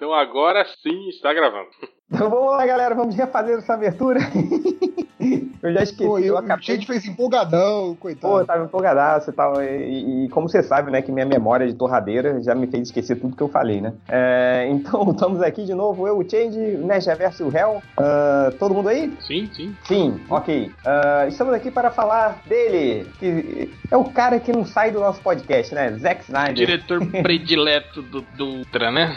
Então agora sim está gravando. Então vamos lá, galera, vamos refazer essa abertura. eu já esqueci. Pô, eu eu, acabei... o Change fez empolgadão, coitado. Pô, eu tava empolgadaço e tal. E, e, como você sabe, né, que minha memória de torradeira já me fez esquecer tudo que eu falei, né? É, então, estamos aqui de novo, eu, o Change, o Nerd Reverso e o Hell. Uh, todo mundo aí? Sim, sim. Sim, ok. Uh, estamos aqui para falar dele, que é o cara que não sai do nosso podcast, né? Zack Snyder. Diretor predileto do, do Ultra, né?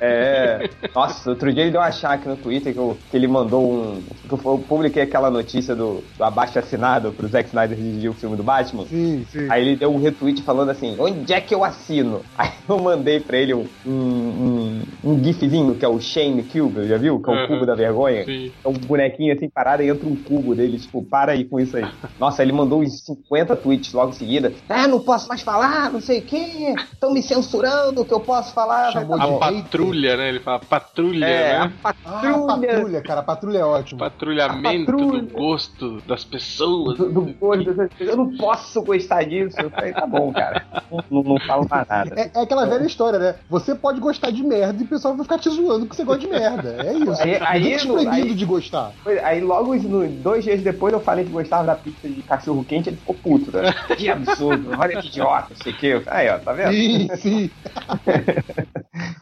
É. Nossa, outro dia ele deu uma chaque no Twitter que, eu, que ele mandou um. Que eu publiquei aquela notícia do, do abaixo assinado pro Zack Snyder dirigir o filme do Batman. Sim, sim. Aí ele deu um retweet falando assim: onde é que eu assino? Aí eu mandei pra ele um, um, um gifzinho que é o Shane Cube, já viu? Que é o Uhum. cubo da vergonha. Sim. É um bonequinho assim parado e entra um cubo dele, tipo, para aí com isso aí. Nossa, ele mandou uns 50 tweets logo em seguida. Ah, não posso mais falar, não sei o quê. Estão me censurando, o que eu posso falar. Chamou tá de bom." A patrulha, né? Ele fala patrulha, É, a né? Ah, patrulha. patrulha, cara, a patrulha é ótimo. Patrulhamento A patrulha. do gosto das pessoas. do, do gosto dessas coisas. Eu não posso gostar disso. Eu falei, tá bom, cara. Não, não, falo mais nada. É, é aquela velha história, né? Você pode gostar de merda e o pessoal vai ficar te zoando porque você gosta de merda. É isso. Aí- aí te no- proibido aí- de gostar. Aí logo, no- dois dias depois, eu falei que gostava da pizza de cachorro quente, ele ficou puto, né? Que absurdo, olha que idiota, não sei o que. Aí, ó, tá vendo? Sim, sim.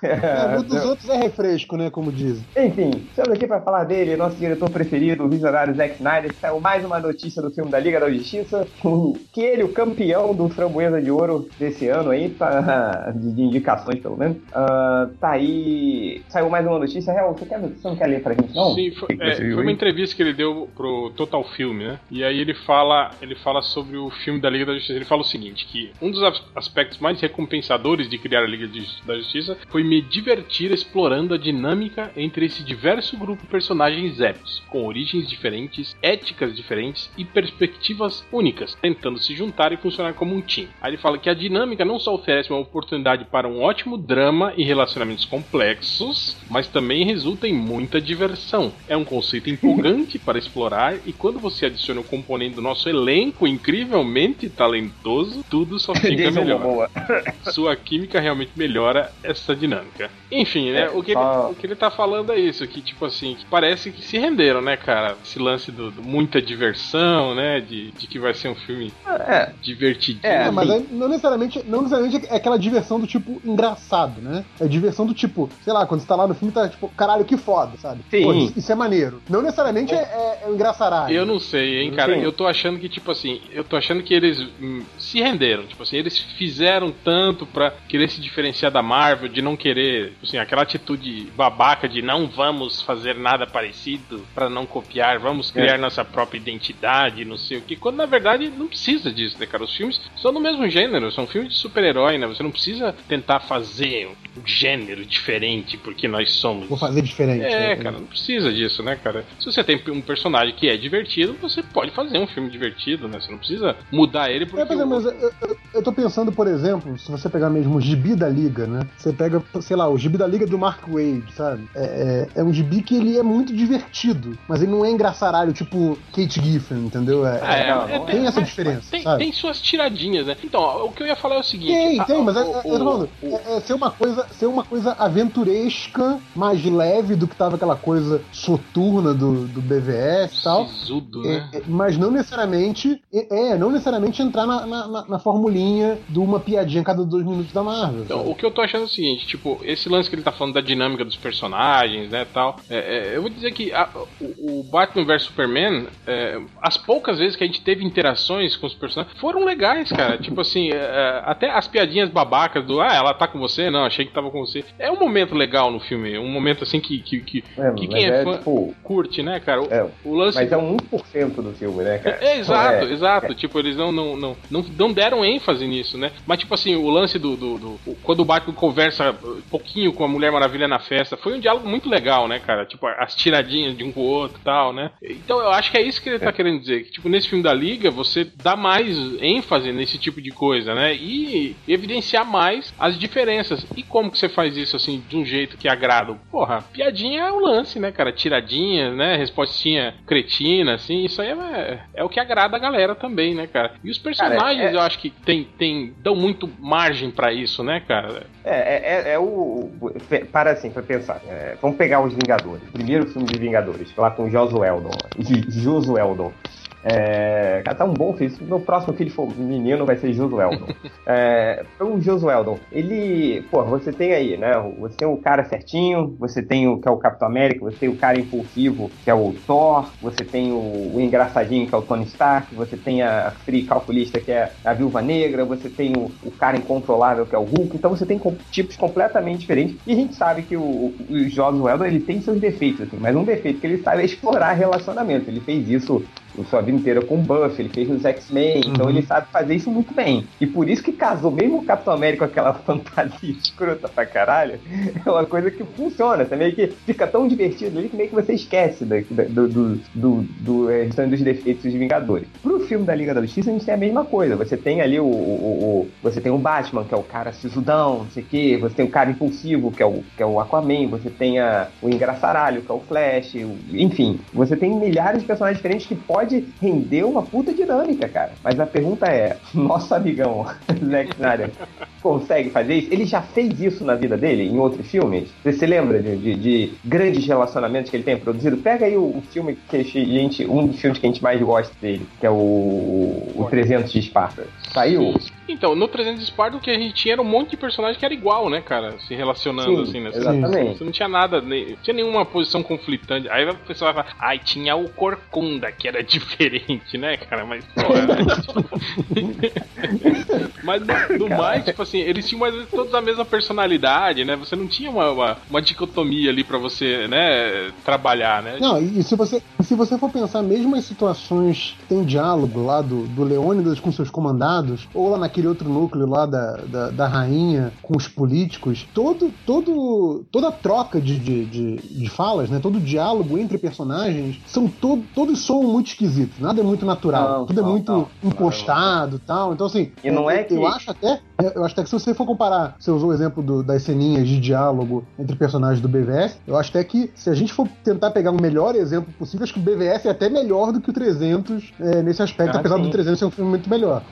É, o dos É, outros é refresco, né? Como dizem. Enfim, estamos aqui para falar dele, nosso diretor preferido, o visionário Zack Snyder, saiu mais uma notícia do filme da Liga da Justiça, o- que ele, o campeão do Framboesa de Ouro desse ano aí, tá, de, indicações pelo menos, ah, tá aí, saiu mais uma notícia, Real, você, quer, você não quer ler pra gente não? Sim, foi, é, foi uma entrevista que ele deu pro Total Filme, né? E aí ele fala, ele fala sobre o filme da Liga da Justiça. Ele fala o seguinte, que um dos as- aspectos mais recompensadores de criar a Liga da Justiça foi me divertir explorando a dinâmica entre esse diverso grupo de personagens épicos, com origens diferentes, éticas diferentes e perspectivas únicas, tentando se juntar e funcionar como um time. Aí ele fala que a dinâmica não só oferece uma oportunidade para um ótimo drama e relacionamentos complexos, mas também resulta em muita diversão. É um conceito empolgante para explorar e quando você adiciona o componente do nosso elenco incrivelmente talentoso, tudo só fica melhor. Sua química realmente melhora essa dinâmica. Enfim, né? É, o, que ele, o que ele tá falando é isso, que tipo assim, que parece que se renderam, né, cara? Esse lance do, do muita diversão, né? De, de que vai ser um filme É, divertidinho. É, É, mas aí não necessariamente, não necessariamente é aquela diversão do tipo engraçado, né? É diversão do tipo, sei lá, quando você tá lá no filme, tá tipo, caralho, que foda, sabe? Sim. Pô, isso, é maneiro. Não necessariamente é, é, é engraçaralho. Eu não sei, hein, cara. Sim. Eu tô achando que, tipo assim, eu tô achando que eles hum, se renderam. Tipo assim, eles fizeram tanto pra querer se diferenciar da Marvel, de não querer, tipo assim, aquela atitude babaca de não vamos fazer nada parecido pra não copiar, vamos criar nossa própria identidade, não sei o que. Quando na verdade não precisa disso, né, cara? Os filmes são do mesmo gênero, são filmes de super-herói, né? Você não precisa tentar fazer um gênero diferente porque nós somos. Vou fazer diferente. É, né? cara, não precisa disso, né, cara? Se você tem um personagem que é divertido, você pode fazer um filme divertido, né? Você não precisa mudar ele porque. É, pois é, o- mas eu, eu, eu tô pensando, por exemplo, se você pegar mesmo o gibi da Liga, né? Você pega, sei lá, o gibi da Liga do Mark Wade, sabe? É, é, é um gibi que ele é muito divertido, mas ele não é engraçaralho, tipo Kate Giffen, entendeu? É, Ah, é, é, tem essa mas- diferença, Tem, tem suas tiradinhas, né? Então, ó, o que eu ia falar é o seguinte. Tem, a- tem, mas é, o- é, tô falando, o- é, é ser uma coisa, ser uma coisa aventuresca, mais leve do que tava aquela coisa soturna do, do BVS e tal. Sisudo, É, né? é, mas não necessariamente é, é, não necessariamente entrar na, na, na- na formulinha de uma piadinha a cada dois minutos da Marvel. Então, sabe? o que eu tô achando é o seguinte, tipo, esse lance que ele tá falando da dinâmica dos personagens, né, tal, é, é, eu vou dizer que a- o, o Batman vs Superman, é, as poucas vezes que a gente teve interações com os personagens, foram legais, cara, tipo assim, é, é, até as piadinhas babacas do, ah, ela tá com você? Não, achei que tava com você. É um momento legal no filme, um momento assim que, que, que, é, que quem é, é, fã tipo, curte, né, cara? O, é, o lance... mas é um 1% do filme, né, cara? É, exato, exato. Tipo, eles não, não, não, não, não deram ênfase nisso, né? Mas, tipo assim, o lance do. do, do- quando o Batman conversa um pouquinho com a Mulher Maravilha na festa, foi um diálogo muito legal, né, cara? Tipo, as tiradinhas de um com o outro e tal, né? Então eu acho que é isso que ele tá querendo dizer. Que, tipo, nesse filme da Liga, você dá mais ênfase nesse tipo de coisa, né? E evidenciar mais as diferenças. E como que você faz isso assim, de um jeito que agrada? Porra, piadinha é o lance, né, cara? Tiradinha, né? Respostinha cretina, assim, isso aí é, é o que agrada a galera também, né, cara? E os personagens, cara, é... eu acho que tem, tem, dão muito margem para isso, né, cara? É, é, é, é o. Para assim, pra pensar. É, vamos pegar os Vingadores. Primeiro filme de Vingadores, lá com o Josueldon. Josueldon. É, tá um bom filho. Se meu próximo filho for menino, vai ser Josueldon. é, o Josueldon, ele. Pô, você tem aí, né? Você tem o cara certinho, você tem o que é o Capitão América, você tem o cara impulsivo, que é o Thor, você tem o, o engraçadinho, que é o Tony Stark, você tem a free calculista, que é a Viúva Negra, você tem o, o cara incontrolável, que é o Hulk. Então você tem tipos completamente diferentes. E a gente sabe que o, o Josueldon, ele tem seus defeitos, assim, mas um defeito que ele sabe é explorar relacionamento. Ele fez isso sua vida inteira com Buff, ele fez nos X-Men, então uhum. então ele sabe fazer isso muito bem. E por isso que casou, mesmo o Capitão América com aquela fantasia escrota pra caralho, é uma coisa que funciona. Você meio que fica tão divertido ali que meio que você esquece do, do, do, do, do restante dos defeitos dos Vingadores. Pro filme da Liga da Justiça, a gente tem a mesma coisa. Você tem ali o, o, o você tem o Batman, que é o cara sisudão, não sei o quê, você tem o cara impulsivo, que é o, que é o Aquaman, você tem a, o engraçaralho, que é o Flash, o, enfim, você tem milhares de personagens diferentes que pode render uma puta dinâmica, cara. Mas a pergunta é: nosso amigão Zack Snyder consegue fazer isso? Ele já fez isso na vida dele, em outros filmes? Você se lembra de, de, de grandes relacionamentos que ele tem produzido? Pega aí o, o, filme que a gente, um dos filmes que a gente mais gosta dele, que é o, o 300 de Esparta. Saiu? Então, no 300 de Esparta o que a gente tinha era um monte de personagem que era igual, né, cara? Se relacionando Sim, assim, né? Exatamente. Você não tinha nada, nem, tinha nenhuma posição conflitante. Aí a pessoa vai falar, ai, tinha o Corcunda, que era diferente, né, cara? Mas, porra, né? Mas no, no mais, tipo assim, eles tinham mais todos a mesma personalidade, né? Você não tinha uma, uma, uma dicotomia ali para você, né, trabalhar, né? Não, e se você, se você for pensar mesmo em situações que tem diálogo lá do, do Leônidas com seus comandados, ou lá naquele outro núcleo lá da, da, da rainha com os políticos, todo, todo, toda troca de, de, de, de falas, né? Todo diálogo entre personagens, são todo, todos são muito esquisitos, nada é muito natural, não, tudo é não, é muito não, impostado e tal. Então, assim, e não é que... eu acho até, eu acho até que se você for comparar, você usou o exemplo do, das ceninhas de diálogo entre personagens do BVS, eu acho até que se a gente for tentar pegar o melhor exemplo possível, acho que o BVS é até melhor do que o 300 é, nesse aspecto, ah, apesar sim. do 300 ser um filme muito melhor.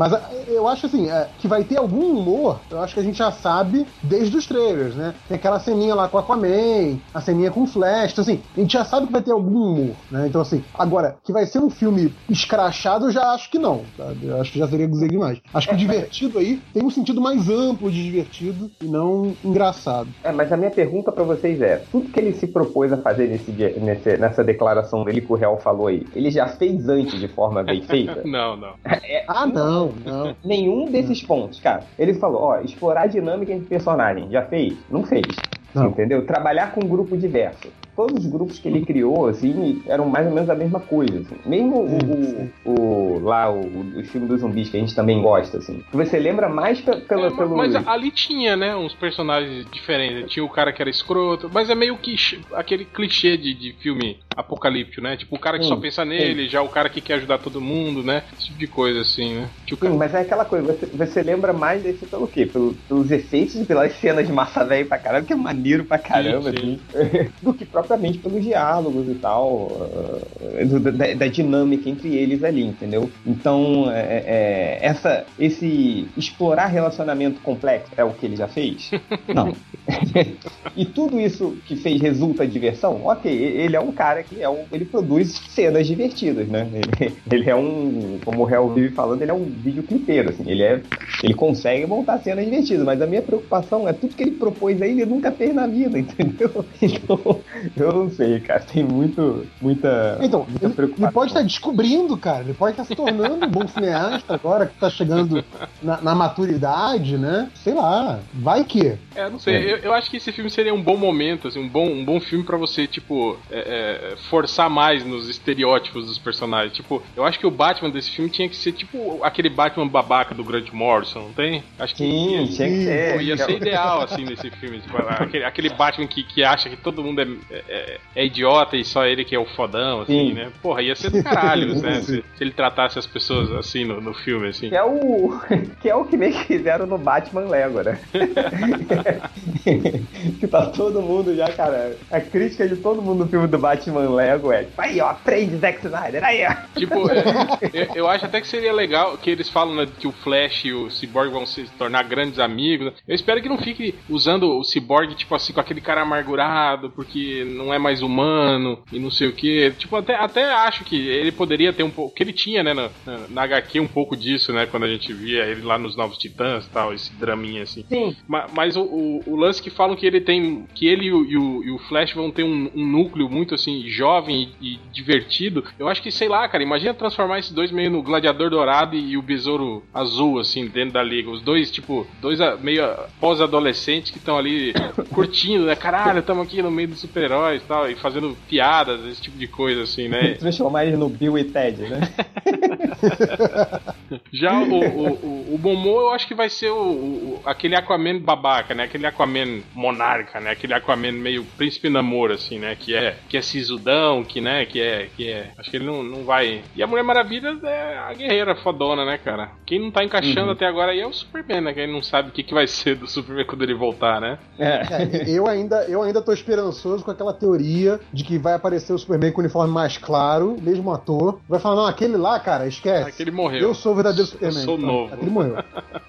Mas eu acho assim, é, que vai ter algum humor, eu acho que a gente já sabe desde os trailers, né? Tem aquela ceninha lá com a Aquaman, a ceninha com o Flash, então assim, a gente já sabe que vai ter algum humor, né? Então assim, agora, que vai ser um filme escrachado, eu já acho que não, sabe? Eu acho que já seria dizer demais. Acho que o divertido aí tem um sentido mais amplo de divertido e não engraçado. É, mas a minha pergunta para vocês é, tudo que ele se propôs a fazer nesse, nesse, nessa declaração dele que o Real falou aí, ele já fez antes de forma bem feita? não, não. É, ah, não, não. Nenhum desses pontos, cara. Ele falou, ó, explorar a dinâmica entre personagens. Já fez? Não fez. Não. Entendeu? Trabalhar com um grupo diverso todos os grupos que ele criou, assim, eram mais ou menos a mesma coisa. Assim. Mesmo sim, o, o, o, lá, o, o filme dos zumbis, que a gente também gosta, assim. Você lembra mais pelo. É, pelo... Mas ali tinha, né, uns personagens diferentes. Tinha o cara que era escroto, mas é meio que aquele clichê de, de filme apocalíptico, né? Tipo, o cara que sim, só pensa nele, sim. já o cara que quer ajudar todo mundo, né? Esse tipo de coisa, assim, né? Tipo, sim, mas é aquela coisa, você, você lembra mais desse pelo quê? Pelo, pelos efeitos e pelas cenas de massa velho pra caramba, que é maneiro pra caramba, assim, do que propriamente pelos diálogos e tal, uh, da, da, dinâmica entre eles ali, entendeu? Então, é, é, essa, esse explorar relacionamento complexo é o que ele já fez? Não. e tudo isso que fez resulta diversão? Ok, ele é um cara que é um, ele produz cenas divertidas, né? Ele, ele é um, como o Real vive falando, ele é um videoclipeiro, assim, ele é, ele consegue montar cenas divertidas, mas a minha preocupação é tudo que ele propôs aí, ele nunca fez na vida, entendeu? Então, eu não sei, cara, tem muito, muita, então, muita ele, preocupação. Ele pode estar descobrindo, cara, ele pode estar se tornando um bom cineasta agora que está chegando na, na, maturidade, né? Sei lá, vai que. É, não sei, é. Eu, eu acho que esse filme seria um bom momento, assim, um bom, um bom filme para você, tipo, é, é, forçar mais nos estereótipos dos personagens. Tipo, eu acho que o Batman desse filme tinha que ser tipo aquele Batman babaca do Grant Morrison, não tem? Acho que Sim, ia, tinha que ser. Pô, ia ser ideal, assim, nesse filme. Tipo, aquele, aquele Batman que, que acha que todo mundo é, é, é, idiota e só ele que é o fodão, assim, Sim. né? Porra, ia ser do caralho, né? Se, se, ele tratasse as pessoas assim no, no filme, assim. Que é o. Que é o que meio que fizeram no Batman Lego, né? que tá todo mundo já, cara. A crítica de todo mundo no filme do Batman Lego é tipo, aí, ó, aprende Zack Snyder, aí, ó. Tipo, é, eu, acho até que seria legal que eles falam né, que o Flash e o Cyborg vão se tornar grandes amigos. Eu espero que não fique usando o Cyborg, tipo assim, com aquele cara amargurado, porque não é mais humano e não sei o que. Tipo, até, até acho que ele poderia ter um pouco. Que ele tinha, né, na, na, na HQ um pouco disso, né, quando a gente via ele lá nos Novos Titãs e tal, esse draminha assim. Sim. Mas, mas o, o, o, lance que falam que ele tem. Que ele e o, e o, e o Flash vão ter um, um, núcleo muito assim, jovem e, e, divertido. Eu acho que, sei lá, cara, imagina transformar esses dois meio no Gladiador Dourado e, e o Besouro Azul, assim, dentro da liga. Os dois, tipo, dois meio pós-adolescentes que estão ali curtindo, né? Caralho, estamos aqui no meio dos super-heróis e tal, e fazendo piadas, esse tipo de coisa, assim, né? Transformar eles no Bill e Ted, né? Já o, o, o, o Momo, eu acho que vai ser o, o, aquele Aquaman babaca, né? Aquele Aquaman monarca, né? Aquele Aquaman meio príncipe namoro, assim, né? Que é, que é que, né? Que é, que é... Acho que ele não, não vai... E a Mulher Maravilha é a guerreira fodona, né, cara? Quem não tá encaixando uhum. até agora aí é o Superman, né? Quem não sabe o que, que vai ser do Superman quando ele voltar, né? É. é. eu, ainda, eu ainda tô esperançoso com aquela teoria de que vai aparecer o Superman com o uniforme mais claro, mesmo ator. Vai falar, não, aquele lá, cara, esquece. Aquele morreu. Eu sou o verdadeiro Superman. Eu sou então, novo. Aquele morreu.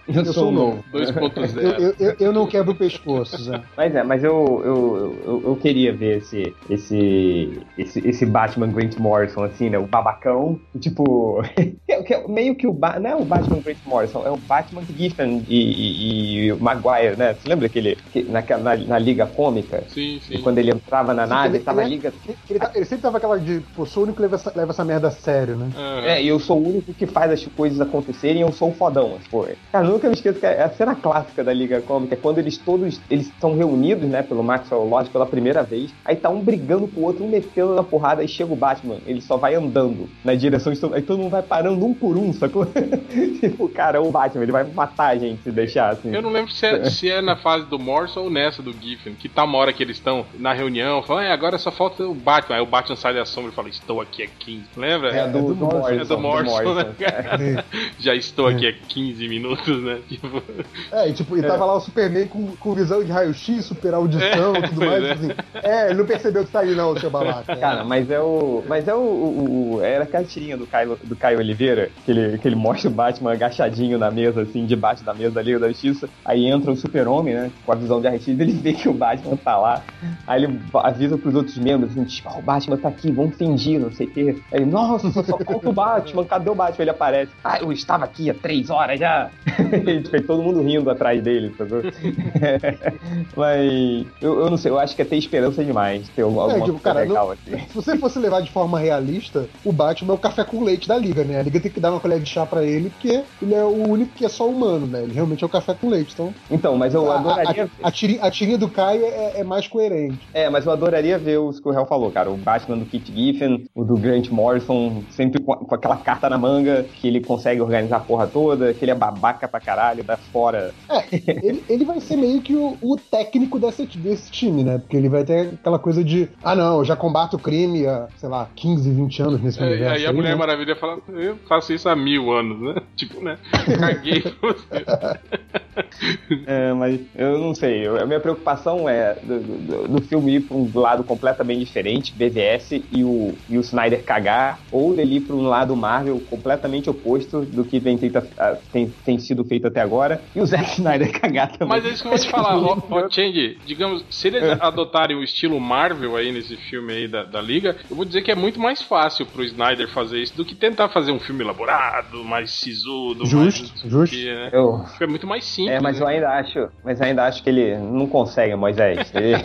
Eu, eu sou novo. 2.0. Eu, eu, eu, não quebro o pescoço, Zé. Mas é, mas eu, eu, eu, eu, queria ver esse, esse, esse, esse Batman Grant Morrison, assim, né? O babacão. Tipo, meio que o. Ba não é o Batman Grant Morrison, é o Batman Giffen e, e, e o Maguire, né? Você lembra aquele. Que, na, na, na Liga Cômica? Sim, sim. quando ele entrava na nave, ele, tava ele, Liga. Ele, tá, ele, sempre tava aquela de, pô, sou o único que leva essa, leva essa merda a sério, né? É, e eu sou o único que faz as coisas acontecerem, eu sou o fodão, pô. Cara, nunca me esqueço que é a cena clássica da Liga Cômica é quando eles todos, eles estão reunidos, né, pelo Maxwell Lodge pela primeira vez, aí tá um brigando com o outro, um metendo na porrada, aí chega o Batman, ele só vai andando na direção de todo, aí todo mundo vai parando um por um, sacou? tipo, cara, é o Batman, ele vai matar a gente se deixar, assim. Eu não lembro se é, se é na fase do Morrison ou nessa do Giffen, que tá uma hora que eles estão na reunião, falam, é, agora só falta o Batman, aí o Batman sai da sombra e fala, estou aqui há 15, lembra? É, do, é do, do Morrison. É do Morrison, né? Já estou aqui há 15 minutos, né? Tipo... É, e, tipo, e tava é. lá o Superman com, com visão de raio-x, super audição e é, tudo mais. É. Assim. é, ele não percebeu que tá aí, não, seu Cara, mas é o. Mas é o. o, o era aquela tirinha do Caio, do Caio Oliveira, que ele, que ele mostra o Batman agachadinho na mesa, assim, debaixo da mesa da Liga da Justiça. Aí entra o Super-Homem, né? Com a visão de raio-x, ele vê que o Batman tá lá. Aí ele avisa pros outros membros, assim, tipo, oh, o Batman tá aqui, vamos fingir, não sei o quê. Aí ele, nossa, só falta o Batman, cadê o Batman? Ele aparece. Ah, eu estava aqui há três horas já. e todo mundo rindo atrás dele, sabe? Mas eu, eu, não sei, eu acho que é ter esperança demais. Ter alguma é, tipo, cara, legal Se você fosse levar de forma realista, o Batman é o café com leite da liga, né? A liga tem que dar uma colher de chá pra ele, porque ele é o único que é só humano, né? Ele realmente é o café com leite. Então, então mas eu adoraria. A, a, a, tirinha, a tirinha do Caio é, é, mais coerente. É, mas eu adoraria ver os que o Hell falou, cara. O Batman do Kit Giffen, o do Grant Morrison, sempre com, com aquela carta na manga, que ele consegue organizar a porra toda, que ele é babaca pra caralho, dá fora. É, ele, ele vai ser meio que o, o, técnico desse, desse time, né? Porque ele vai ter aquela coisa de, ah não, eu já combato o crime há, sei lá, 15, 20 anos nesse é, universo. Aí a Mulher né? Maravilha fala, eu faço isso há mil anos, né? Tipo, né? Caguei pra você. é, mas eu não sei, eu, a minha preocupação é do, do, do, filme ir pra um lado completamente diferente, BVS, e o, e o Snyder cagar, ou dele ir pra um lado Marvel completamente oposto do que vem, tenta, tem, tem sido feito até agora, e o Zack Snyder cagar também. Mas é isso que eu vou te falar, ó, ó Change, digamos, se eles é. adotarem o estilo Marvel aí nesse filme aí da, da Liga, eu vou dizer que é muito mais fácil pro Snyder fazer isso do que tentar fazer um filme elaborado, mais sisudo, justo, mais justo. Que, né? eu... É muito mais simples. É, mas eu ainda acho, mas ainda acho que ele não consegue, Moisés. Ele...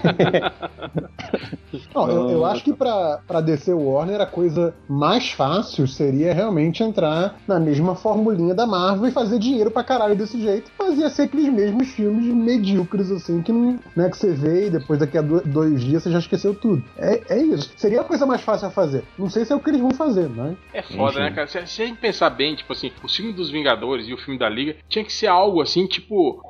Não, eu, eu acho que pra, pra descer o Warner a coisa mais fácil seria realmente entrar na mesma formulinha da Marvel e fazer dinheiro pra caralho desse jeito. Mas ia ser aqueles mesmos filmes medíocres, assim, que não né, que você vê e depois daqui a do- dois dias você já esqueceu tudo. É, é isso. Seria a coisa mais fácil a fazer. Não sei se é o que eles vão fazer, mas. É foda, Enfim. né, cara? Se, se a gente pensar bem, tipo assim, o filme dos Vingadores e o filme da Liga tinha que ser algo assim, tipo,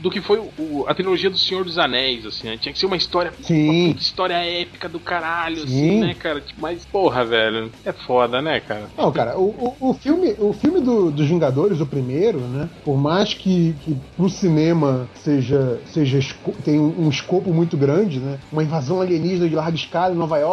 do que foi o- a trilogia do Senhor dos Anéis, assim, né? Tinha que ser uma história. Sim. Uma história épica do caralho, assim, Sim. né, cara? Tipo, mas, porra, velho, é foda, né, cara? Não, cara, o, o, o filme, o filme do- dos Vingadores, o primeiro, né? Por mais que, que pro cinema seja, seja tem um, um escopo muito grande, né? Uma invasão alienígena de larga escala em Nova York,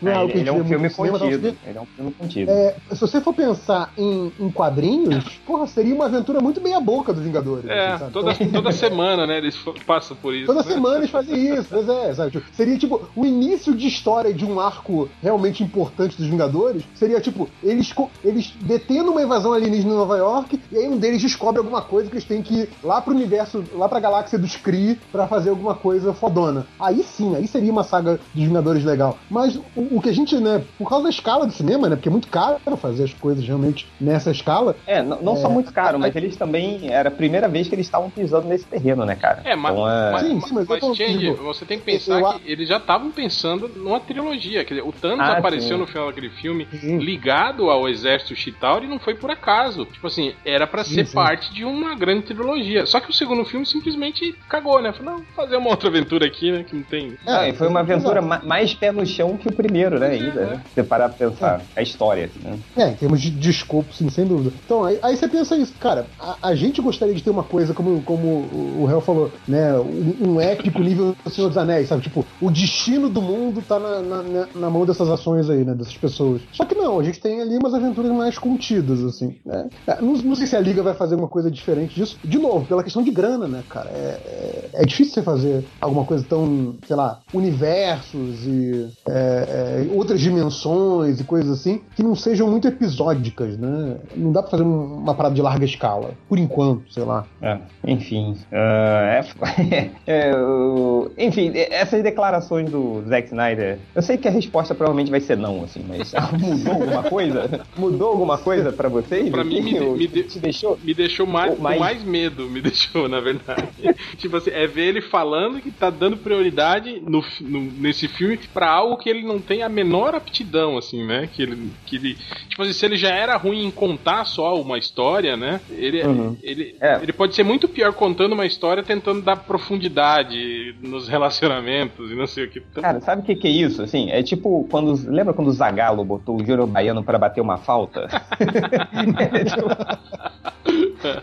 não é, É, algo que ele a é gente um vê filme cinema, contido. Ele é um filme contido. É, se você for pensar em, em quadrinhos, porra, seria uma aventura muito bem a boca dos Vingadores. É, assim, toda, Então, toda semana, né, eles passam por isso. Toda né? semana eles fazem isso, pois é, sabe? Tipo, seria tipo o início de história de um arco realmente importante dos Vingadores. Seria tipo, eles, eles detendo uma invasão alienígena em Nova York, e aí um deles descobre alguma coisa que eles têm que ir lá pro universo, lá pra galáxia dos Kree pra fazer alguma coisa fodona. Aí sim, aí seria uma saga dos Vingadores legal. Mas o, o que a gente, né, por causa da escala do cinema, né, porque é muito caro fazer as coisas realmente nessa escala, É, não, não É. só muito caro, mas eles também. Era a primeira vez que eles estavam pisando nesse terreno, né, cara? É, mas, Então, é... mas, Sim, sim, mas tô- Change, tipo, você tem que pensar eu- que eles já estavam pensando numa trilogia. Quer dizer, o Thanos Ah, apareceu sim. no final daquele filme Sim. ligado ao exército Chitauri e não foi por acaso. Tipo assim, era pra Sim, ser sim. parte de uma grande trilogia. Só que o segundo filme simplesmente cagou, né? Falou, não, fazer uma outra aventura aqui, né? Que não tem. Não, e foi uma aventura ma- mais pé no chão que o primeiro, né, ainda, né? Se você parar pra pensar. A história, assim, né? É, em termos de, de escopo, sim, sem dúvida. Então, aí, aí você pensa isso, cara, a, a gente gostaria de ter uma coisa, como, como o Hel falou, né? Um, um épico nível do Senhor dos Anéis, sabe? Tipo, o destino do mundo tá na, na, na- na mão dessas ações aí, né? Dessas pessoas. Só que não, a gente tem ali umas aventuras mais contidas, assim, né? É, Não, não sei se a Liga vai fazer uma coisa diferente disso. De novo, pela questão de grana, né, cara? É, é, é difícil você fazer alguma coisa tão, sei lá, universos e é, é, outras dimensões e coisas assim que não sejam muito episódicas, né? Não dá pra fazer um- uma parada de larga escala, por enquanto, sei lá. É, enfim. é- é, o- enfim, essas declarações do Zack Snyder, eu sei que a resposta provavelmente vai ser não, assim, mas mudou alguma coisa? Mudou alguma coisa pra vocês? Pra mim, me, me, de- te deixou? me deixou mais, Ou com mais- mais medo, me deixou, na verdade. tipo assim, é ver ele falando que tá dando prioridade no, no- nesse filme pra algo que ele não tem a menor aptidão, assim, né? Que ele, que ele. Tipo assim, se ele já era ruim em contar só uma história, né? Ele, Uhum. ele, É. ele pode ser muito pior contando uma história tentando dar profundidade nos relacionamentos e não sei o que. Então, Cara, sabe o que, que é isso? Assim, é tipo quando. Lembra quando o Zagallo botou o Júnior Baiano pra bater uma falta?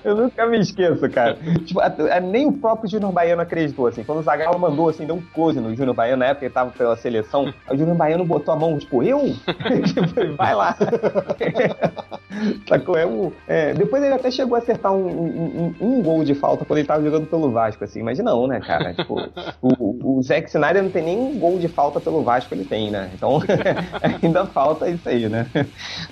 Eu nunca me esqueço, cara. Tipo, a- a- nem o próprio Júnior Baiano acreditou, assim. Quando o Zagallo mandou, assim, deu um close no Júnior Baiano, na época ele tava pela seleção, o Júnior Baiano botou a mão, tipo, eu? Tipo, Vai lá. Sacou? É um, é, depois ele até chegou a acertar um, um- um- gol de falta quando ele tava jogando pelo Vasco, assim. Mas não, né, cara? Tipo, o, o Zack Snyder não tem nem um gol de falta pelo Vasco, ele tem, né? Então, ainda falta isso aí, né?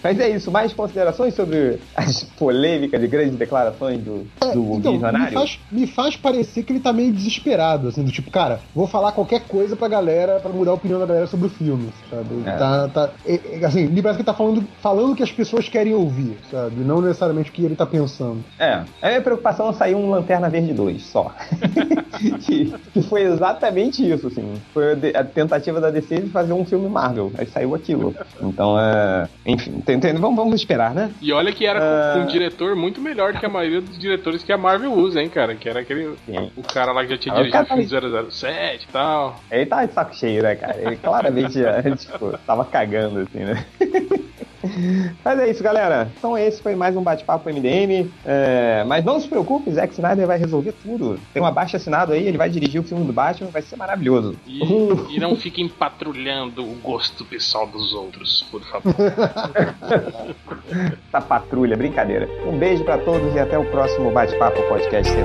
Mas é isso. Mais considerações sobre as polêmicas de grandes declarações do, do Então, me visionário? faz, me faz parecer que ele tá meio desesperado, assim, do tipo, cara, vou falar qualquer coisa pra galera, pra mudar a opinião da galera sobre o filme, sabe? É. Tá, tá, é, é, assim, me parece que ele tá falando, falando o que as pessoas querem ouvir, sabe? Não necessariamente o que ele tá pensando. É, a minha preocupação é sair um Lanterna Verde 2 só. que, que foi exatamente isso, assim. Foi a tentativa da DC de fazer um filme Marvel. Aí saiu aquilo. Então, é. Enfim, tem- tem- vamos, vamos esperar, né? E olha que era com- Ah. com um diretor muito melhor que a maioria dos diretores que a Marvel usa, hein, cara? Que era aquele. Sim. O cara lá que já tinha Ah, o dirigido o filme 007 e tal. Ele tá de saco cheio, né, cara? Ele claramente já, tipo, tava cagando, assim, né? Mas é isso, galera. Então esse foi mais um bate-papo MDM. É, mas não se preocupe, Zack Snyder vai resolver tudo. Tem um abaixo assinado aí, ele vai dirigir o filme do Batman, vai ser maravilhoso. E, e não fiquem patrulhando o gosto pessoal dos outros, por favor. Essa patrulha, brincadeira. Um beijo pra todos e até o próximo bate-papo podcast, sei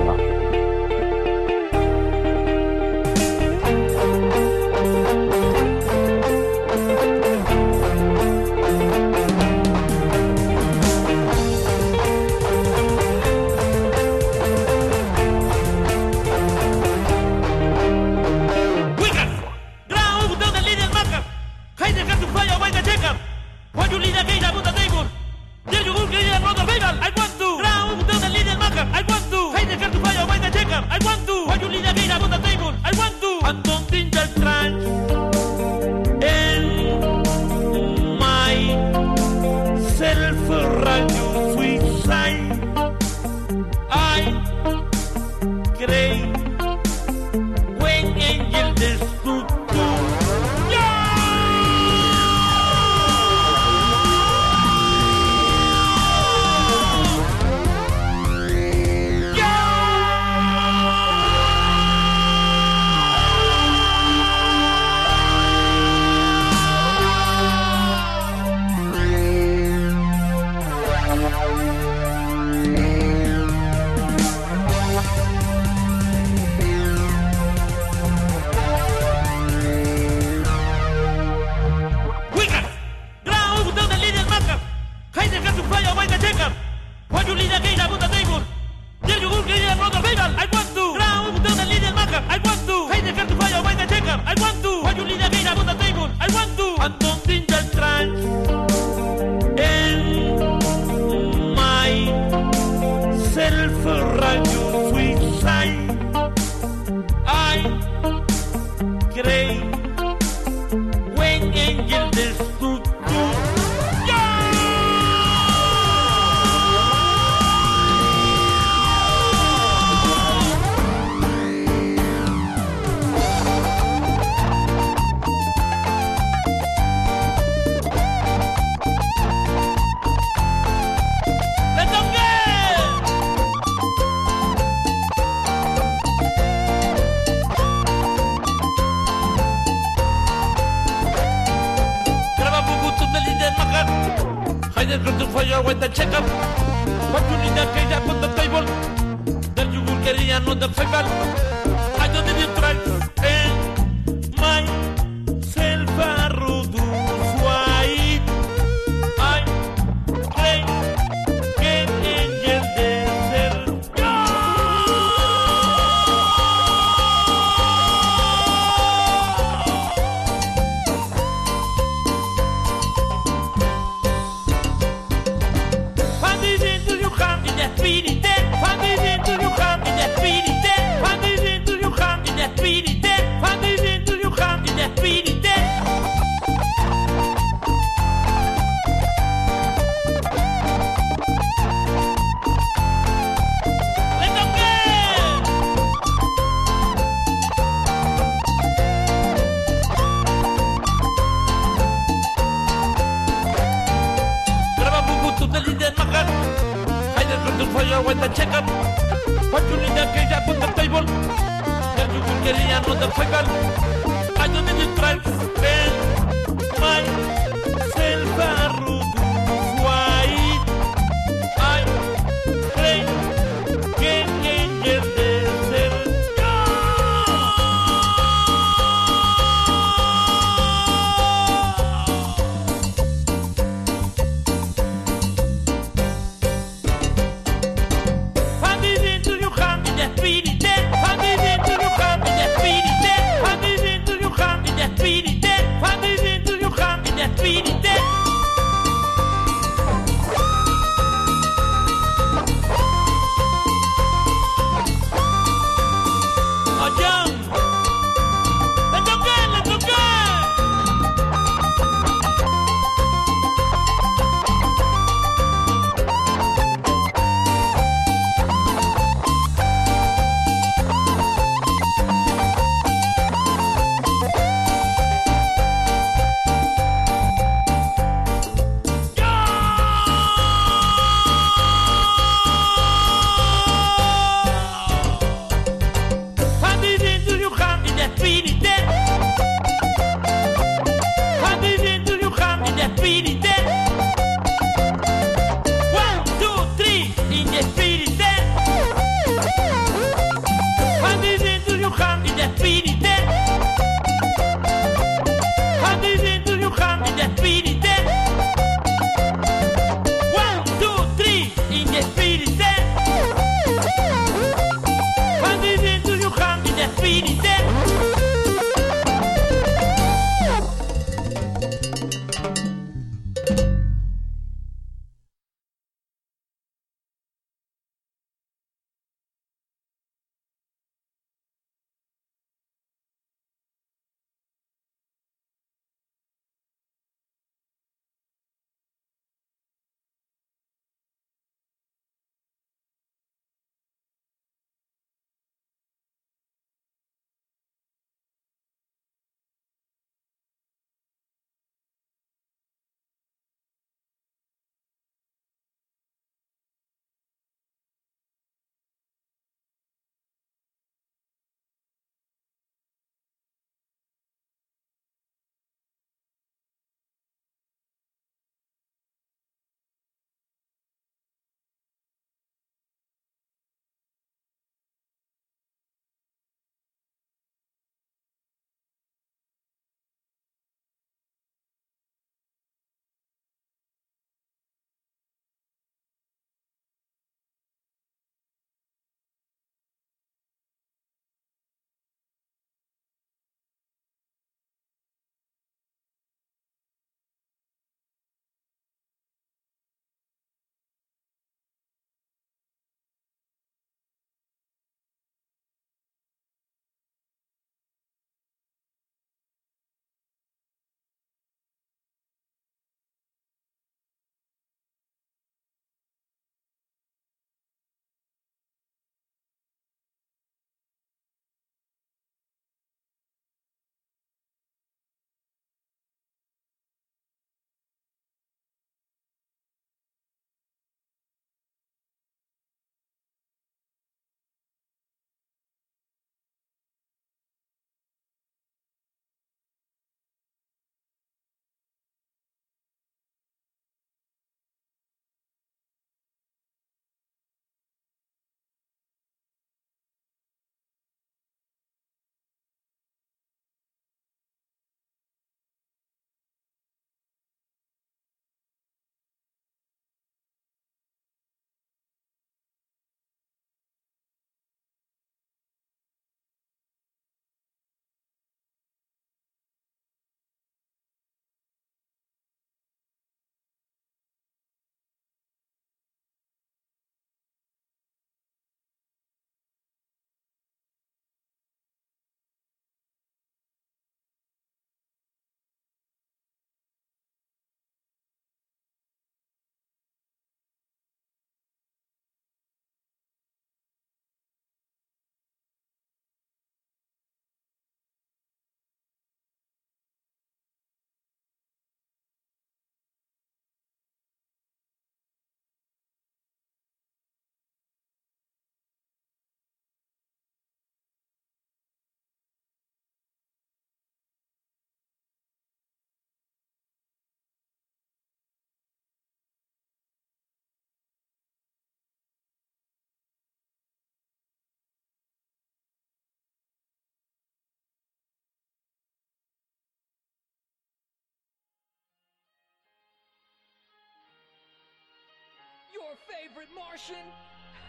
your favorite Martian?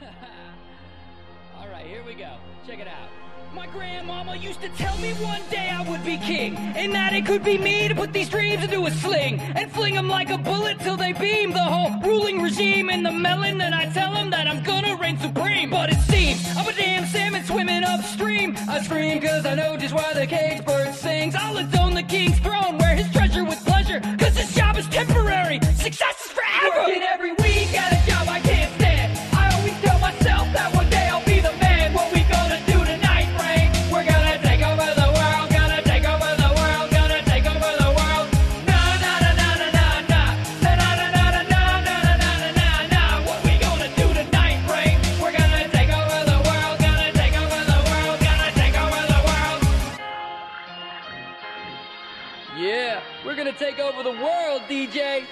All right, here we go. Check it out. My grandmama used to tell me one day I would be king, and that it could be me to put these dreams into a sling and fling them like a bullet till they beam. The whole ruling regime in the melon, then I tell them that I'm gonna reign supreme. But it seems I'm a damn salmon swimming upstream. I scream cause I know just why the cage bird sings. I'll atone the king's throne, wear his treasure with pleasure, cause this job is temporary. Success is forever. DJ.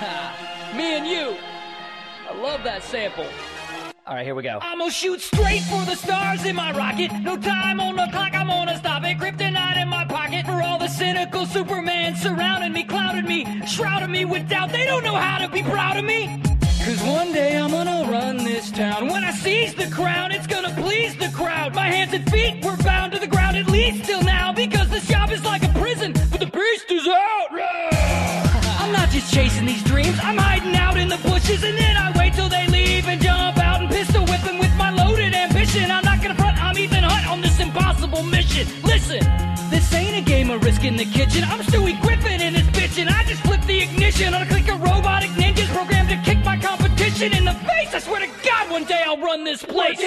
Ha, me and you. I love that sample. All right, here we go. I'm gonna shoot straight for the stars in my rocket. No time on the clock, I'm gonna stop it. Kryptonite in my pocket for all the cynical Superman surrounding me, clouded me, shrouded me with doubt. They don't know how to be proud of me. Cause one day I'm gonna run this town. When I seize the crown, it's gonna please the crowd. My hands and feet were bound to the ground at least till now. Because this job is like a prison, but the beast is out. Chasing these dreams, I'm hiding out in the bushes and then I wait till they leave and jump out and pistol whipping with my loaded ambition. I'm not gonna front, I'm Ethan Hunt on this impossible mission. Listen, this ain't a game of risk in the kitchen. I'm Stewie Griffin in this bitchin'. I just flip the ignition on a click of robotic ninjas programmed to kick my competition in the face. I swear to God, one day I'll run this place.